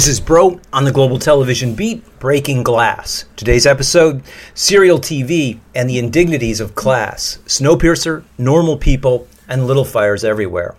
This is Broe on the Global Television Beat, Breaking Glass. Today's episode Serial TV and the Indignities of Class, Snowpiercer, Normal People, and Little Fires Everywhere.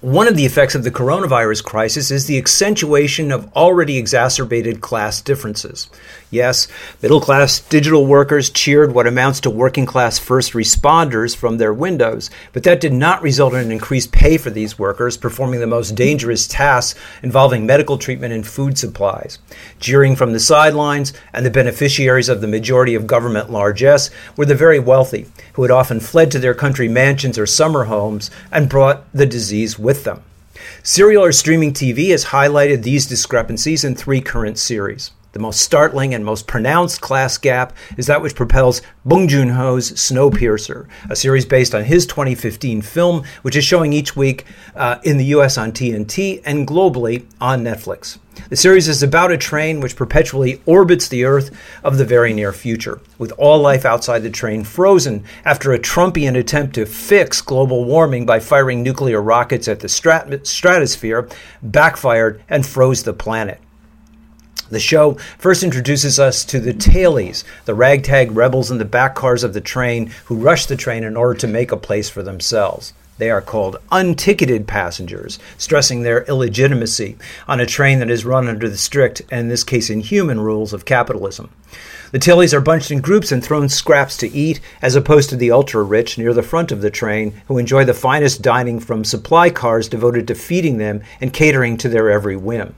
One of the effects of the coronavirus crisis is the accentuation of already exacerbated class differences. Yes, middle class digital workers cheered what amounts to working class first responders from their windows, but that did not result in increased pay for these workers performing the most dangerous tasks involving medical treatment and food supplies. Jeering from the sidelines, and the beneficiaries of the majority of government largesse were the very wealthy, who had often fled to their country mansions or summer homes and brought the disease with them. Serial or streaming TV has highlighted these discrepancies in three current series. The most startling and most pronounced class gap is that which propels Bong Joon Ho's Snowpiercer, a series based on his 2015 film, which is showing each week uh, in the US on TNT and globally on Netflix. The series is about a train which perpetually orbits the Earth of the very near future, with all life outside the train frozen after a Trumpian attempt to fix global warming by firing nuclear rockets at the strat- stratosphere backfired and froze the planet. The show first introduces us to the tailies, the ragtag rebels in the back cars of the train who rush the train in order to make a place for themselves. They are called unticketed passengers, stressing their illegitimacy on a train that is run under the strict, and in this case inhuman, rules of capitalism. The tailies are bunched in groups and thrown scraps to eat, as opposed to the ultra rich near the front of the train, who enjoy the finest dining from supply cars devoted to feeding them and catering to their every whim.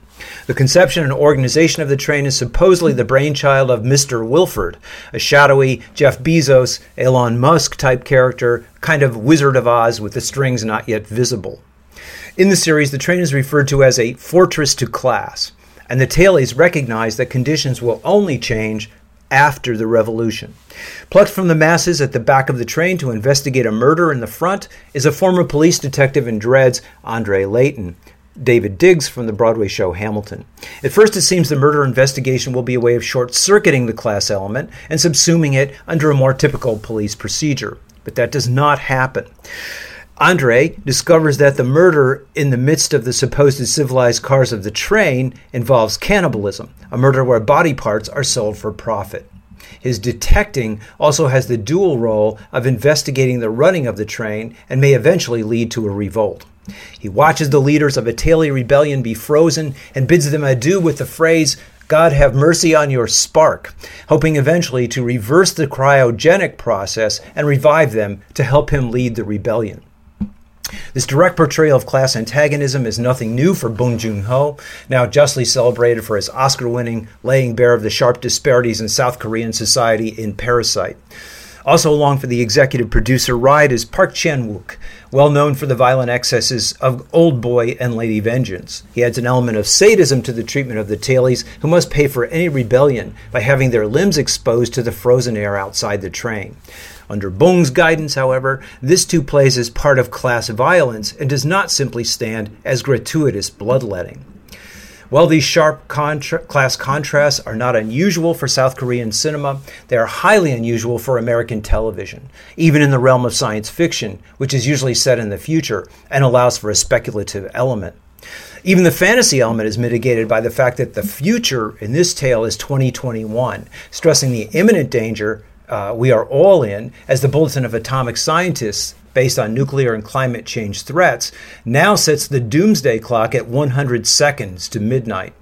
The conception and organization of the train is supposedly the brainchild of Mr. Wilford, a shadowy Jeff Bezos, Elon Musk type character, kind of Wizard of Oz with the strings not yet visible. In the series, the train is referred to as a fortress to class, and the tailies recognize that conditions will only change after the revolution. Plucked from the masses at the back of the train to investigate a murder in the front is a former police detective in Dreads, Andre Layton, Daveed Diggs from the Broadway show Hamilton. At first, it seems the murder investigation will be a way of short circuiting the class element and subsuming it under a more typical police procedure. But that does not happen. Andre discovers that the murder in the midst of the supposed civilized cars of the train involves cannibalism, a murder where body parts are sold for profit. His detecting also has the dual role of investigating the running of the train and may eventually lead to a revolt. He watches the leaders of a Tailie rebellion be frozen and bids them adieu with the phrase, God have mercy on your spark, hoping eventually to reverse the cryogenic process and revive them to help him lead the rebellion. This direct portrayal of class antagonism is nothing new for Bong Joon Ho, now justly celebrated for his Oscar winning laying bare of the sharp disparities in South Korean society in Parasite. Also along for the executive producer ride is Park Chan-wook, well known for the violent excesses of Old Boy and Lady Vengeance. He adds an element of sadism to the treatment of the tailies, who must pay for any rebellion by having their limbs exposed to the frozen air outside the train. Under Bong's guidance, however, this too plays as part of class violence and does not simply stand as gratuitous bloodletting. While these sharp contra- class contrasts are not unusual for South Korean cinema, they are highly unusual for American television, even in the realm of science fiction, which is usually set in the future and allows for a speculative element. Even the fantasy element is mitigated by the fact that the future in this tale is 2021, stressing the imminent danger uh, we are all in as the Bulletin of Atomic Scientists based on nuclear and climate change threats, now sets the doomsday clock at 100 seconds to midnight.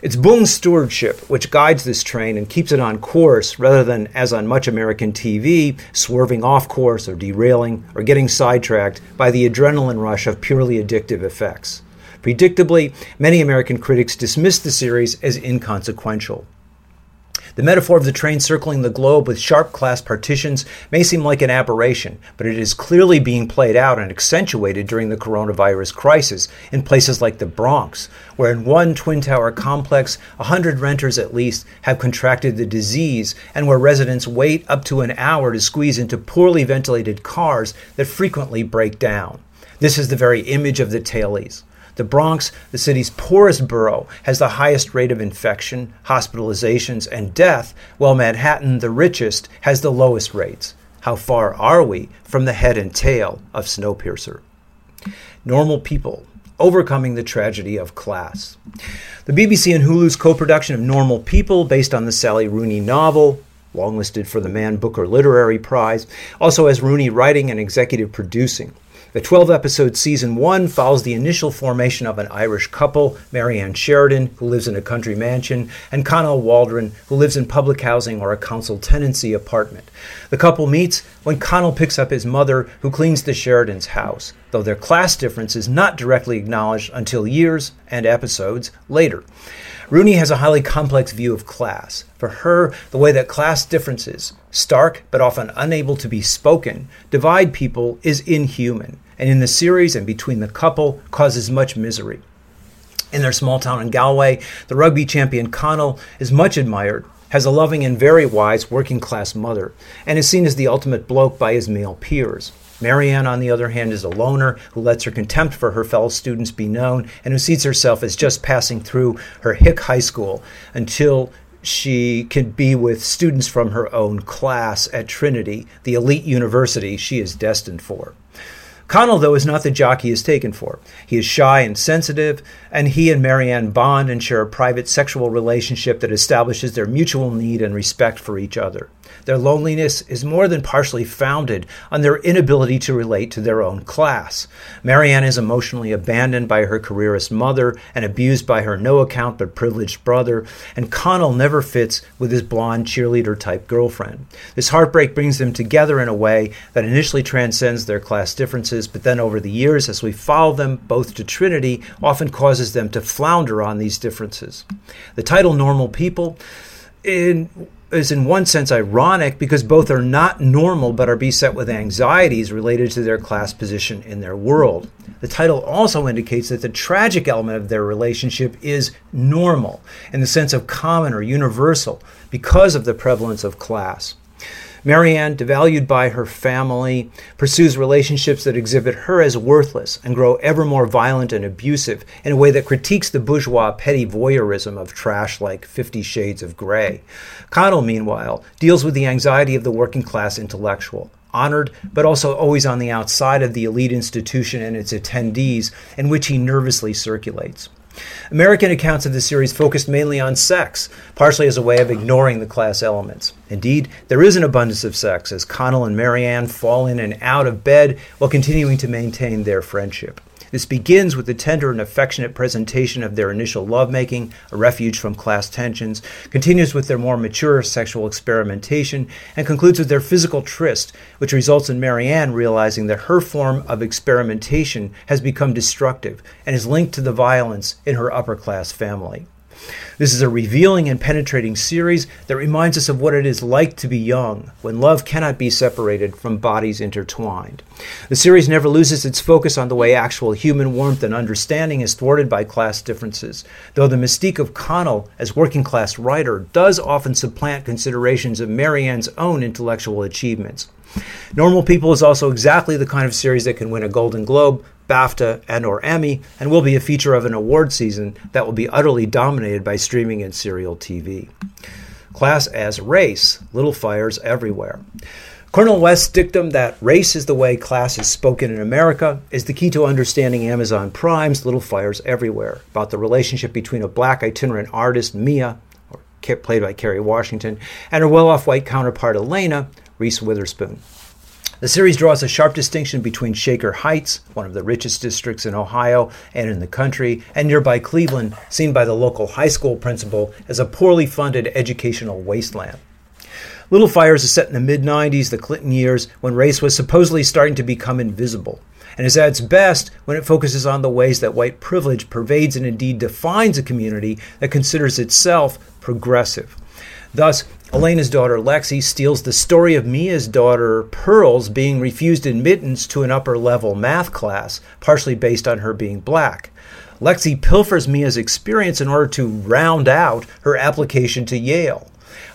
It's Bong's stewardship which guides this train and keeps it on course rather than, as on much American TV, swerving off course or derailing or getting sidetracked by the adrenaline rush of purely addictive effects. Predictably, many American critics dismissed the series as inconsequential. The metaphor of the train circling the globe with sharp class partitions may seem like an aberration, but it is clearly being played out and accentuated during the coronavirus crisis in places like the Bronx, where in one Twin Tower complex, 100 renters at least have contracted the disease, and where residents wait up to an hour to squeeze into poorly ventilated cars that frequently break down. This is the very image of the tailies. The Bronx, the city's poorest borough, has the highest rate of infection, hospitalizations, and death, while Manhattan, the richest, has the lowest rates. How far are we from the head and tail of Snowpiercer? Normal people overcoming the tragedy of class. The BBC and Hulu's co production of Normal People, based on the Sally Rooney novel, longlisted for the Man Booker Literary Prize, also has Rooney writing and executive producing. The 12 episode season one follows the initial formation of an Irish couple, Marianne Sheridan, who lives in a country mansion, and Connell Waldron, who lives in public housing or a council tenancy apartment. The couple meets when Connell picks up his mother, who cleans the Sheridans' house, though their class difference is not directly acknowledged until years and episodes later. Rooney has a highly complex view of class. For her, the way that class differences, stark but often unable to be spoken, divide people is inhuman and in the series and between the couple causes much misery. In their small town in Galway, the rugby champion Connell is much admired, has a loving and very wise working class mother, and is seen as the ultimate bloke by his male peers. Marianne, on the other hand, is a loner who lets her contempt for her fellow students be known and who sees herself as just passing through her hick high school until she can be with students from her own class at Trinity, the elite university she is destined for. Connell, though, is not the jock he is taken for. He is shy and sensitive, and he and Marianne bond and share a private sexual relationship that establishes their mutual need and respect for each other. Their loneliness is more than partially founded on their inability to relate to their own class. Marianne is emotionally abandoned by her careerist mother and abused by her no account but privileged brother, and Connell never fits with his blonde cheerleader type girlfriend. This heartbreak brings them together in a way that initially transcends their class differences, but then over the years, as we follow them both to Trinity, often causes them to flounder on these differences. The title Normal People in is in one sense ironic because both are not normal but are beset with anxieties related to their class position in their world. The title also indicates that the tragic element of their relationship is normal in the sense of common or universal because of the prevalence of class. Marianne, devalued by her family, pursues relationships that exhibit her as worthless and grow ever more violent and abusive in a way that critiques the bourgeois petty voyeurism of trash like Fifty Shades of Grey. Connell, meanwhile, deals with the anxiety of the working class intellectual, honored, but also always on the outside of the elite institution and its attendees, in which he nervously circulates. American accounts of the series focused mainly on sex, partially as a way of ignoring the class elements. Indeed, there is an abundance of sex as Connell and Marianne fall in and out of bed while continuing to maintain their friendship. This begins with the tender and affectionate presentation of their initial lovemaking, a refuge from class tensions, continues with their more mature sexual experimentation, and concludes with their physical tryst, which results in Marianne realizing that her form of experimentation has become destructive and is linked to the violence in her upper class family. This is a revealing and penetrating series that reminds us of what it is like to be young, when love cannot be separated from bodies intertwined. The series never loses its focus on the way actual human warmth and understanding is thwarted by class differences, though the mystique of Connell as working class writer does often supplant considerations of Marianne's own intellectual achievements. Normal People is also exactly the kind of series that can win a Golden Globe, BAFTA, and or Emmy, and will be a feature of an award season that will be utterly dominated by streaming and serial TV. Class as race, little fires everywhere. Cornel West's dictum that race is the way class is spoken in America is the key to understanding Amazon Prime's Little Fires Everywhere, about the relationship between a black itinerant artist, Mia, played by Kerry Washington, and her well off white counterpart, Elena, Reese Witherspoon. The series draws a sharp distinction between Shaker Heights, one of the richest districts in Ohio and in the country, and nearby Cleveland, seen by the local high school principal as a poorly funded educational wasteland. Little Fires is set in the mid 90s, the Clinton years, when race was supposedly starting to become invisible. and is at its best when it focuses on the ways that white privilege pervades and indeed defines a community that considers itself progressive. Thus, Elena's daughter Lexi steals the story of Mia's daughter Pearl's being refused admittance to an upper level math class, partially based on her being black. Lexi pilfers Mia's experience in order to round out her application to Yale.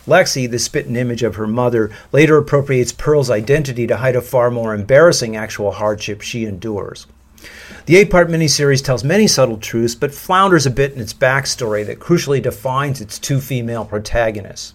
Lexi, the spitting image of her mother, later appropriates Pearl's identity to hide a far more embarrassing actual hardship she endures. The eight part miniseries tells many subtle truths, but flounders a bit in its backstory that crucially defines its two female protagonists.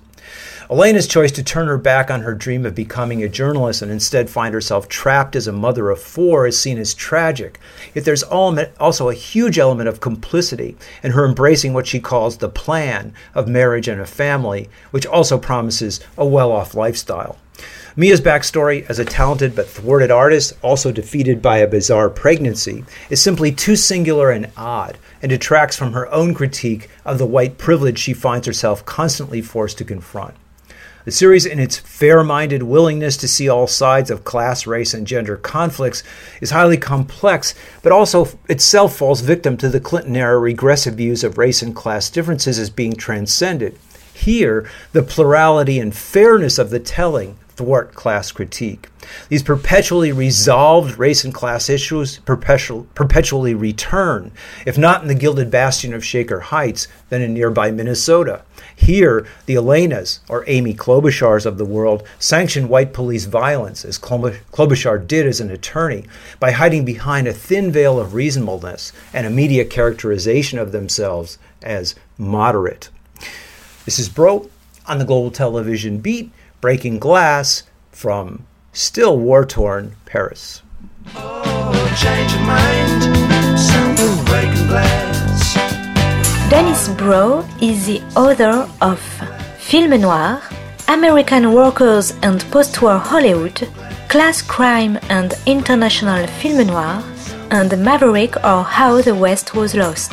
Elena's choice to turn her back on her dream of becoming a journalist and instead find herself trapped as a mother of four is seen as tragic. Yet there's also a huge element of complicity in her embracing what she calls the plan of marriage and a family, which also promises a well off lifestyle. Mia's backstory as a talented but thwarted artist, also defeated by a bizarre pregnancy, is simply too singular and odd, and detracts from her own critique of the white privilege she finds herself constantly forced to confront. The series, in its fair minded willingness to see all sides of class, race, and gender conflicts, is highly complex, but also itself falls victim to the Clinton era regressive views of race and class differences as being transcended. Here, the plurality and fairness of the telling thwart class critique. These perpetually resolved race and class issues perpetual, perpetually return, if not in the gilded bastion of Shaker Heights, then in nearby Minnesota. Here, the Elenas, or Amy Klobuchars of the world, sanction white police violence, as Klobuchar did as an attorney, by hiding behind a thin veil of reasonableness and a media characterization of themselves as moderate. This is Broe on the Global Television Beat breaking glass from still war torn Paris. Oh, Dennis Broe is the author of Film Noir, American Workers and Postwar Hollywood, Class Crime and International Film Noir, and Maverick or How the West Was Lost